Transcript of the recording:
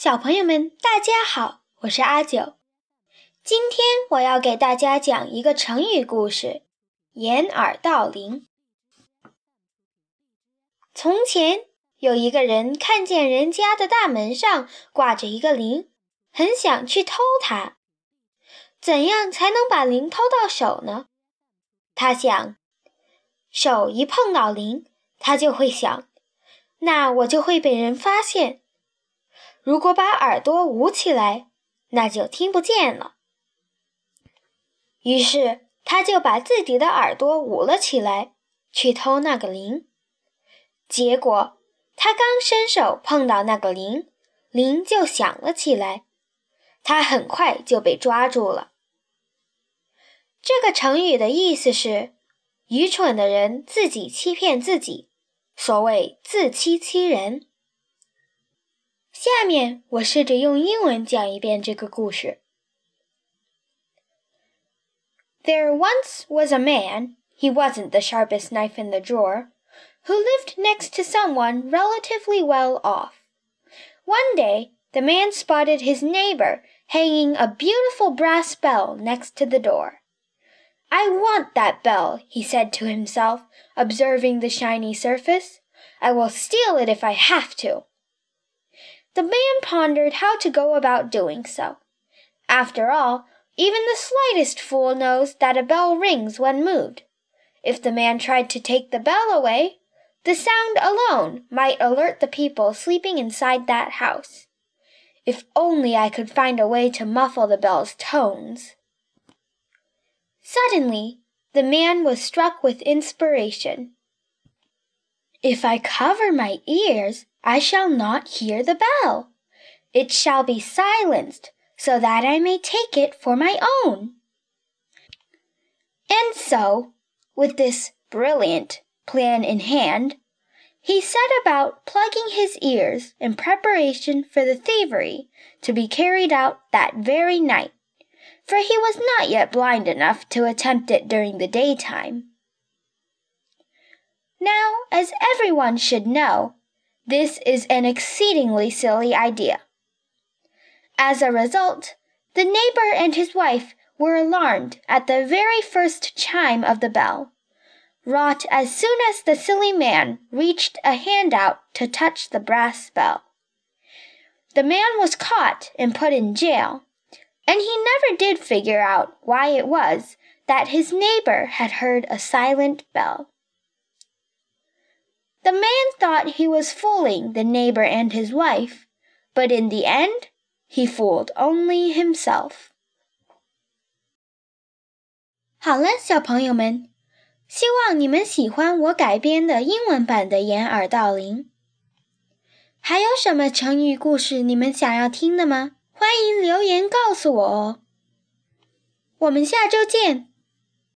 小朋友们，大家好，我是阿九。今天我要给大家讲一个成语故事——掩耳盗铃。从前有一个人看见人家的大门上挂着一个铃，很想去偷它。怎样才能把铃偷到手呢？他想，手一碰到铃，他就会想，那我就会被人发现。如果把耳朵捂起来，那就听不见了。于是，他就把自己的耳朵捂了起来，去偷那个铃。结果，他刚伸手碰到那个铃，铃就响了起来。他很快就被抓住了。这个成语的意思是：愚蠢的人自己欺骗自己，所谓自欺欺人。下面我试着用英文讲一遍这个故事。There once was a man, he wasn't the sharpest knife in the drawer, who lived next to someone relatively well off. One day, the man spotted his neighbor hanging a beautiful brass bell next to the door. I want that bell, he said to himself, observing the shiny surface. I will steal it if I have to. The man pondered how to go about doing so. After all, even the slightest fool knows that a bell rings when moved. If the man tried to take the bell away, the sound alone might alert the people sleeping inside that house. If only I could find a way to muffle the bell's tones. Suddenly, the man was struck with inspiration. If I cover my ears, I shall not hear the bell. It shall be silenced, so that I may take it for my own. And so, with this brilliant plan in hand, he set about plugging his ears in preparation for the thievery to be carried out that very night, for he was not yet blind enough to attempt it during the daytime. Now, as everyone should know, this is an exceedingly silly idea. As a result, the neighbor and his wife were alarmed at the very first chime of the bell, wrought as soon as the silly man reached a hand out to touch the brass bell. The man was caught and put in jail, and he never did figure out why it was that his neighbor had heard a silent bell. The man thought he was fooling the neighbor and his wife, but in the end, he fooled only himself. 好了，小朋友们，希望你们喜欢我改编的英文版的《掩耳盗铃》。还有什么成语故事你们想要听的吗？欢迎留言告诉我哦。我们下周见。